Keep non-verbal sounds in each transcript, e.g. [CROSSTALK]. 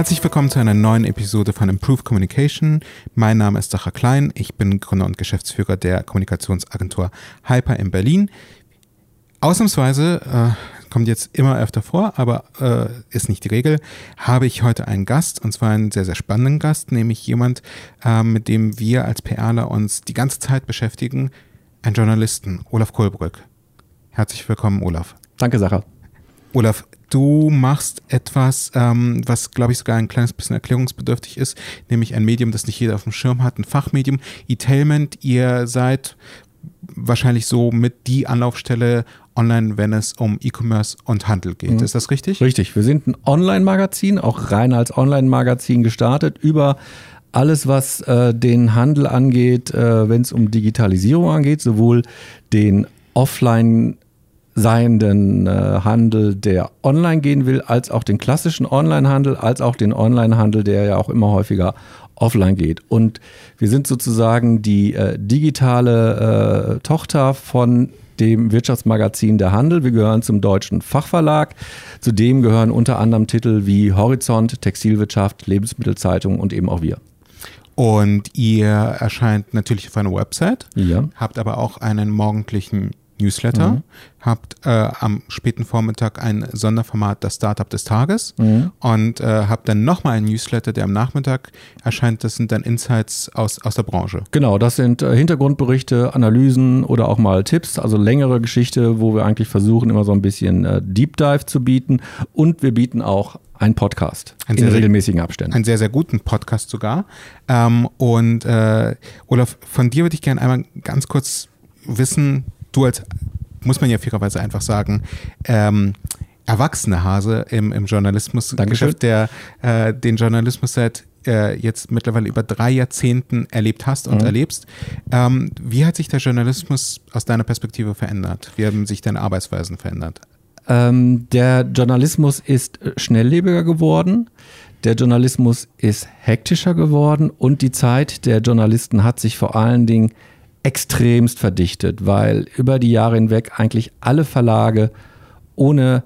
Herzlich willkommen zu einer neuen Episode von Improve Communication. Mein Name ist Sacha Klein. Ich bin Gründer und Geschäftsführer der Kommunikationsagentur Hyper in Berlin. Ausnahmsweise, äh, kommt jetzt immer öfter vor, aber äh, ist nicht die Regel, habe ich heute einen Gast und zwar einen sehr, sehr spannenden Gast, nämlich jemand, äh, mit dem wir als PRler uns die ganze Zeit beschäftigen, ein Journalisten, Olaf Kohlbrück. Herzlich willkommen, Olaf. Danke, Sacha. Olaf, du machst etwas, ähm, was, glaube ich, sogar ein kleines bisschen erklärungsbedürftig ist, nämlich ein Medium, das nicht jeder auf dem Schirm hat, ein Fachmedium. E-Tailment, ihr seid wahrscheinlich so mit die Anlaufstelle online, wenn es um E-Commerce und Handel geht. Mhm. Ist das richtig? Richtig. Wir sind ein Online-Magazin, auch rein als Online-Magazin gestartet, über alles, was äh, den Handel angeht, äh, wenn es um Digitalisierung angeht, sowohl den Offline- seienden äh, Handel, der online gehen will, als auch den klassischen Online-Handel, als auch den Online-Handel, der ja auch immer häufiger offline geht. Und wir sind sozusagen die äh, digitale äh, Tochter von dem Wirtschaftsmagazin Der Handel. Wir gehören zum deutschen Fachverlag. Zudem gehören unter anderem Titel wie Horizont, Textilwirtschaft, Lebensmittelzeitung und eben auch wir. Und ihr erscheint natürlich auf einer Website, ja. habt aber auch einen morgendlichen Newsletter, mhm. habt äh, am späten Vormittag ein Sonderformat, das Startup des Tages mhm. und äh, habt dann nochmal einen Newsletter, der am Nachmittag erscheint. Das sind dann Insights aus, aus der Branche. Genau, das sind äh, Hintergrundberichte, Analysen oder auch mal Tipps, also längere Geschichte, wo wir eigentlich versuchen, immer so ein bisschen äh, Deep Dive zu bieten und wir bieten auch einen Podcast ein in sehr, regelmäßigen Abständen. Einen sehr, sehr guten Podcast sogar. Ähm, und äh, Olaf, von dir würde ich gerne einmal ganz kurz wissen, du als, muss man ja fairerweise einfach sagen, ähm, erwachsene Hase im, im Journalismusgeschäft, der äh, den Journalismus seit äh, jetzt mittlerweile über drei Jahrzehnten erlebt hast und mhm. erlebst. Ähm, wie hat sich der Journalismus aus deiner Perspektive verändert? Wie haben sich deine Arbeitsweisen verändert? Ähm, der Journalismus ist schnelllebiger geworden. Der Journalismus ist hektischer geworden und die Zeit der Journalisten hat sich vor allen Dingen extremst verdichtet, weil über die Jahre hinweg eigentlich alle Verlage ohne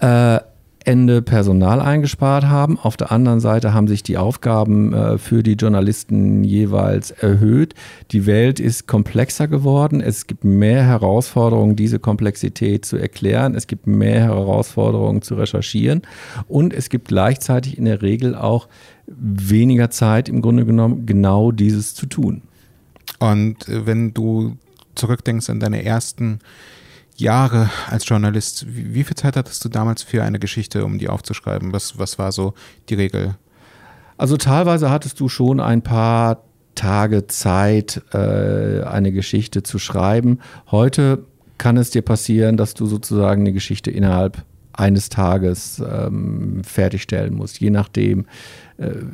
äh, Ende Personal eingespart haben. Auf der anderen Seite haben sich die Aufgaben äh, für die Journalisten jeweils erhöht. Die Welt ist komplexer geworden. Es gibt mehr Herausforderungen, diese Komplexität zu erklären. Es gibt mehr Herausforderungen zu recherchieren. Und es gibt gleichzeitig in der Regel auch weniger Zeit, im Grunde genommen genau dieses zu tun. Und äh, wenn du zurückdenkst an deine ersten Jahre als Journalist, wie, viel Zeit hattest du damals für eine Geschichte, um die aufzuschreiben? Was, was war so die Regel? Also teilweise hattest du schon ein paar Tage Zeit, äh, eine Geschichte zu schreiben. Heute kann es dir passieren, dass du sozusagen eine Geschichte innerhalb eines Tages ähm, fertigstellen musst, je nachdem,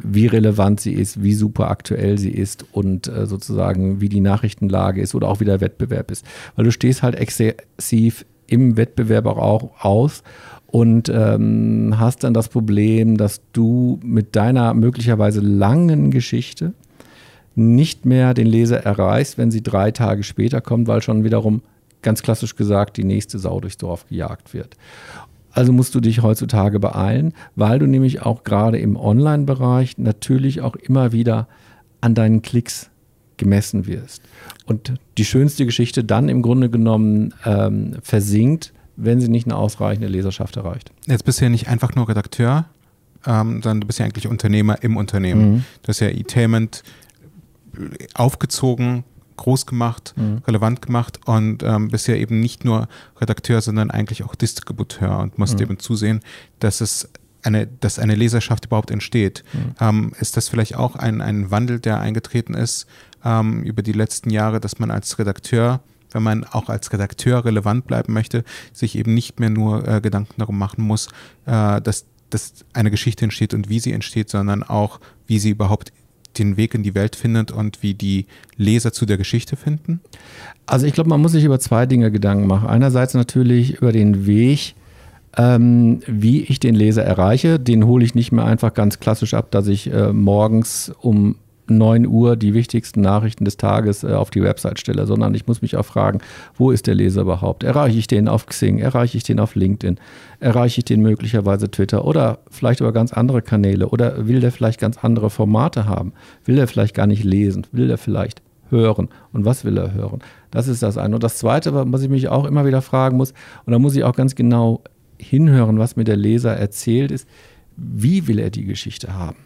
wie relevant sie ist, wie super aktuell sie ist und äh, sozusagen wie die Nachrichtenlage ist oder auch wie der Wettbewerb ist. Weil du stehst halt exzessiv im Wettbewerb auch aus und ähm, hast dann das Problem, dass du mit deiner möglicherweise langen Geschichte nicht mehr den Leser erreichst, wenn sie drei Tage später kommt, weil schon wiederum ganz klassisch gesagt die nächste Sau durchs Dorf gejagt wird. Also musst du dich heutzutage beeilen, weil du nämlich auch gerade im Online-Bereich natürlich auch immer wieder an deinen Klicks gemessen wirst. Und die schönste Geschichte dann im Grunde genommen ähm, versinkt, wenn sie nicht eine ausreichende Leserschaft erreicht. Jetzt bist du ja nicht einfach nur Redakteur, ähm, sondern du bist ja eigentlich Unternehmer im Unternehmen. Mhm. Du hast ja E-Tainment aufgezogen, groß gemacht, mhm. relevant gemacht und ähm, bist ja eben nicht nur Redakteur, sondern eigentlich auch Distributeur und musst mhm. eben zusehen, dass es eine, dass eine Leserschaft überhaupt entsteht. Mhm. Ähm, ist das vielleicht auch ein, ein Wandel, der eingetreten ist ähm, über die letzten Jahre, dass man als Redakteur wenn man auch als Redakteur relevant bleiben möchte, sich eben nicht mehr nur äh, Gedanken darum machen muss, äh, dass, dass eine Geschichte entsteht und wie sie entsteht, sondern auch, wie sie überhaupt den Weg in die Welt findet und wie die Leser zu der Geschichte finden? Also ich glaube, man muss sich über zwei Dinge Gedanken machen. Einerseits natürlich über den Weg, ähm, wie ich den Leser erreiche. Den hole ich nicht mehr einfach ganz klassisch ab, dass ich äh, morgens um 9 Uhr die wichtigsten Nachrichten des Tages äh, auf die Website stelle, sondern ich muss mich auch fragen, wo ist der Leser überhaupt? Erreiche ich den auf Xing? Erreiche ich den auf LinkedIn? Erreiche ich den möglicherweise Twitter oder vielleicht über ganz andere Kanäle? Oder will der vielleicht ganz andere Formate haben? Will er vielleicht gar nicht lesen? Will er vielleicht hören? Und was will er hören? Das ist das eine. Und das zweite, was ich mich auch immer wieder fragen muss, und da muss ich auch ganz genau hinhören, was mir der Leser erzählt, ist, wie will er die Geschichte haben?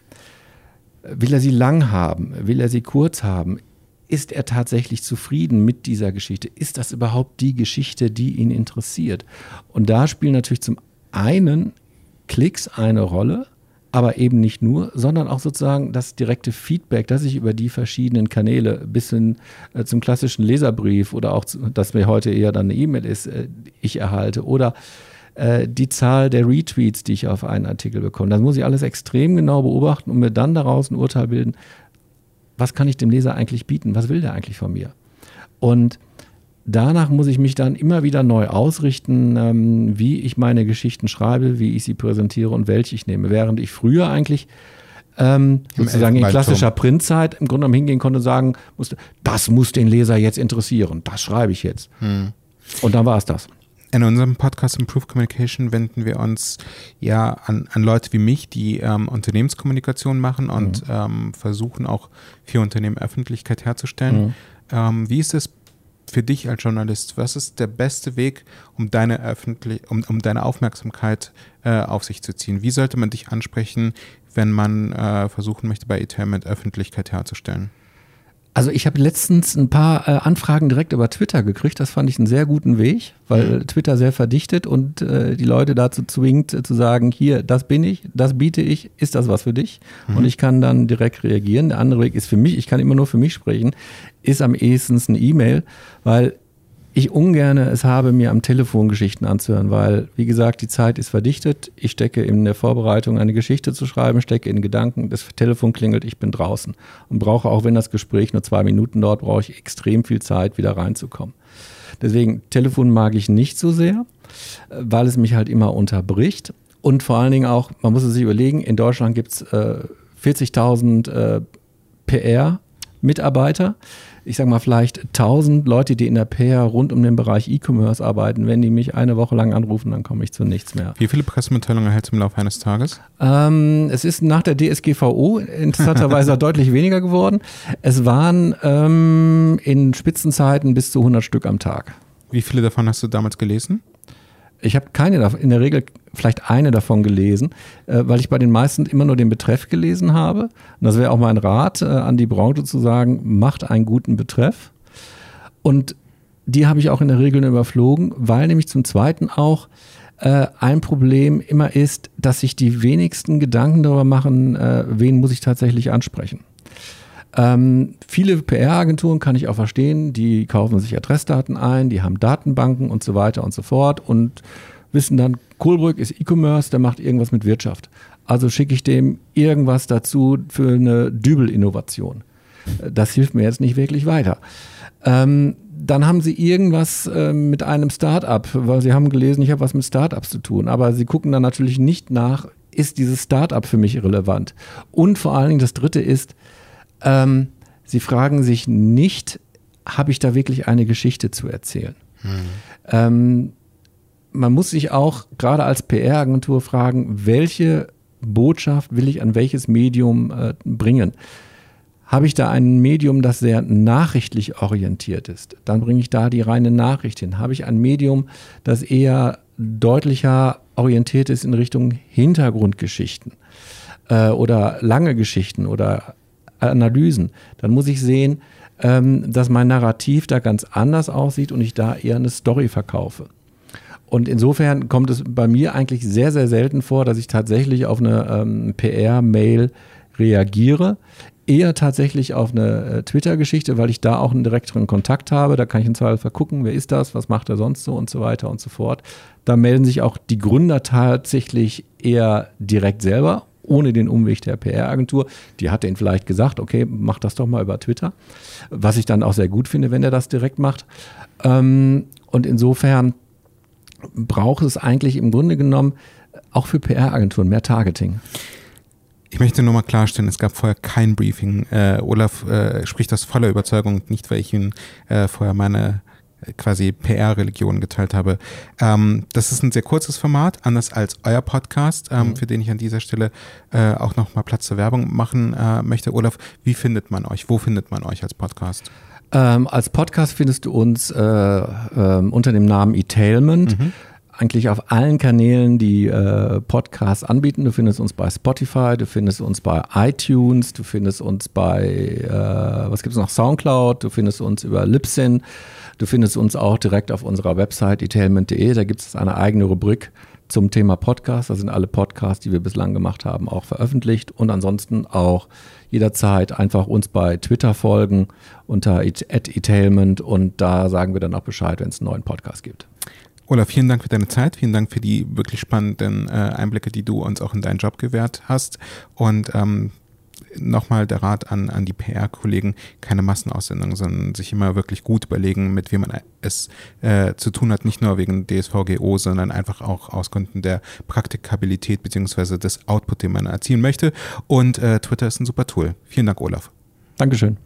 Will er sie lang haben? Will er sie kurz haben? Ist er tatsächlich zufrieden mit dieser Geschichte? Ist das überhaupt die Geschichte, die ihn interessiert? Und da spielen natürlich zum einen Klicks eine Rolle, aber eben nicht nur, sondern auch sozusagen das direkte Feedback, das ich über die verschiedenen Kanäle bis hin äh, zum klassischen Leserbrief oder auch, das mir heute eher dann eine E-Mail ist, äh, ich erhalte oder äh, die Zahl der Retweets, die ich auf einen Artikel bekomme. Das muss ich alles extrem genau beobachten und mir dann daraus ein Urteil bilden, was kann ich dem Leser eigentlich bieten? Was will der eigentlich von mir? Und danach muss ich mich dann immer wieder neu ausrichten, ähm, wie ich meine Geschichten schreibe, wie ich sie präsentiere und welche ich nehme. Während ich früher eigentlich ähm, sozusagen in klassischer Printzeit im Grunde genommen hingehen konnte und sagen musste, das muss den Leser jetzt interessieren, das schreibe ich jetzt. Hm. Und dann war es das. In unserem Podcast Improve Communication wenden wir uns ja an, an Leute wie mich, die ähm, Unternehmenskommunikation machen und mhm. ähm, versuchen auch für Unternehmen Öffentlichkeit herzustellen. Mhm. Ähm, wie ist es für dich als Journalist? Was ist der beste Weg, um deine, Öffentlich um, um deine Aufmerksamkeit äh, auf sich zu ziehen? Wie sollte man dich ansprechen, wenn man äh, versuchen möchte, bei Etermit Öffentlichkeit herzustellen? Also ich habe letztens ein paar äh, Anfragen direkt über Twitter gekriegt. Das fand ich einen sehr guten Weg, weil mhm. Twitter sehr verdichtet und äh, die Leute dazu zwingt äh, zu sagen, hier, das bin ich, das biete ich, ist das was für dich? Mhm. Und ich kann dann direkt reagieren. Der andere Weg ist für mich, ich kann immer nur für mich sprechen, ist am ehesten eine E-Mail, weil ich ungerne es habe, mir am Telefon Geschichten anzuhören, weil, wie gesagt, die Zeit ist verdichtet. Ich stecke in der Vorbereitung, eine Geschichte zu schreiben, stecke in Gedanken, das Telefon klingelt, ich bin draußen und brauche, auch wenn das Gespräch nur zwei Minuten dauert, brauche ich extrem viel Zeit, wieder reinzukommen. Deswegen, Telefon mag ich nicht so sehr, weil es mich halt immer unterbricht. Und vor allen Dingen auch, man muss es sich überlegen, in Deutschland gibt es äh, 40.000 äh, PR-Mitarbeiter ich sag mal, vielleicht 1000 Leute, die in der PR rund um den Bereich E-Commerce arbeiten, wenn die mich eine Woche lang anrufen, dann komme ich zu nichts mehr. Wie viele Pressemitteilungen erhältst du im Laufe eines Tages? Ähm, es ist nach der DSGVO interessanterweise [LAUGHS] deutlich weniger geworden. Es waren ähm, in Spitzenzeiten bis zu 100 Stück am Tag. Wie viele davon hast du damals gelesen? Ich habe keine in der Regel vielleicht eine davon gelesen, äh, weil ich bei den meisten immer nur den Betreff gelesen habe. Und das wäre auch mein Rat äh, an die Branche zu sagen, macht einen guten Betreff. Und die habe ich auch in der Regel überflogen, weil nämlich zum Zweiten auch äh, ein Problem immer ist, dass sich die wenigsten Gedanken darüber machen, wen muss ich tatsächlich ansprechen. Ähm, viele PR-Agenturen kann ich auch verstehen, die kaufen sich Adressdaten ein, die haben Datenbanken und so weiter und so fort und wissen dann, Kohlbrück ist E-Commerce, der macht irgendwas mit Wirtschaft. Also schicke ich dem irgendwas dazu für eine Dübel-Innovation. Das hilft mir jetzt nicht wirklich weiter. Ähm, dann haben sie irgendwas äh, mit einem Start-up, weil sie haben gelesen, ich habe was mit Start-ups zu tun. Aber sie gucken dann natürlich nicht nach, ist dieses Start-up für mich relevant? Und vor allen Dingen das Dritte ist, ähm, sie fragen sich nicht, habe ich da wirklich eine Geschichte zu erzählen? Hm. Ähm, man muss sich auch gerade als PR-Agentur fragen, welche Botschaft will ich an welches Medium äh, bringen? Habe ich da ein Medium, das sehr nachrichtlich orientiert ist, dann bringe ich da die reine Nachricht hin. Habe ich ein Medium, das eher deutlicher orientiert ist in Richtung Hintergrundgeschichten äh, oder lange Geschichten oder Analysen, dann muss ich sehen, ähm, dass mein Narrativ da ganz anders aussieht und ich da eher eine Story verkaufe. Und insofern kommt es bei mir eigentlich sehr, sehr selten vor, dass ich tatsächlich auf eine ähm, PR-Mail reagiere. Eher tatsächlich auf eine äh, Twitter-Geschichte, weil ich da auch einen direkteren Kontakt habe. Da kann ich im Zweifel gucken, wer ist das, was macht er sonst so und so weiter und so fort. Da melden sich auch die Gründer tatsächlich eher direkt selber ohne den Umweg der PR-Agentur. Die hat denen vielleicht gesagt, okay, mach das doch mal über Twitter. Was ich dann auch sehr gut finde, wenn er das direkt macht. Ähm, und insofern braucht es eigentlich im Grunde genommen auch für PR-Agenturen mehr Targeting. Ich möchte nur mal klarstellen, es gab vorher kein Briefing. Äh, Olaf äh, spricht aus voller Überzeugung, nicht weil ich ihn äh, vorher meine quasi PR-Religion geteilt habe. Ähm, das ist ein sehr kurzes Format, anders als euer Podcast, ähm, mhm. für den ich an dieser Stelle äh, auch nochmal Platz zur Werbung machen äh, möchte. Olaf, wie findet man euch? Wo findet man euch als Podcast? Ähm, als Podcast findest du uns äh, äh, unter dem Namen Etailment. Mhm eigentlich auf allen Kanälen, die äh, Podcasts anbieten. Du findest uns bei Spotify, du findest uns bei iTunes, du findest uns bei, äh, was gibt es noch, Soundcloud, du findest uns über Libsyn, du findest uns auch direkt auf unserer Website etailment.de. Da gibt es eine eigene Rubrik zum Thema Podcast. Da sind alle Podcasts, die wir bislang gemacht haben, auch veröffentlicht. Und ansonsten auch jederzeit einfach uns bei Twitter folgen unter etailment und da sagen wir dann auch Bescheid, wenn es einen neuen Podcast gibt. Olaf, vielen Dank für deine Zeit, vielen Dank für die wirklich spannenden äh, Einblicke, die du uns auch in deinen Job gewährt hast. Und ähm, nochmal der Rat an, an die PR-Kollegen, keine Massenaussendungen, sondern sich immer wirklich gut überlegen, mit wem man es äh, zu tun hat, nicht nur wegen DSVGO, sondern einfach auch aus Gründen der Praktikabilität beziehungsweise des Output, den man erzielen möchte. Und äh, Twitter ist ein super Tool. Vielen Dank, Olaf. Dankeschön.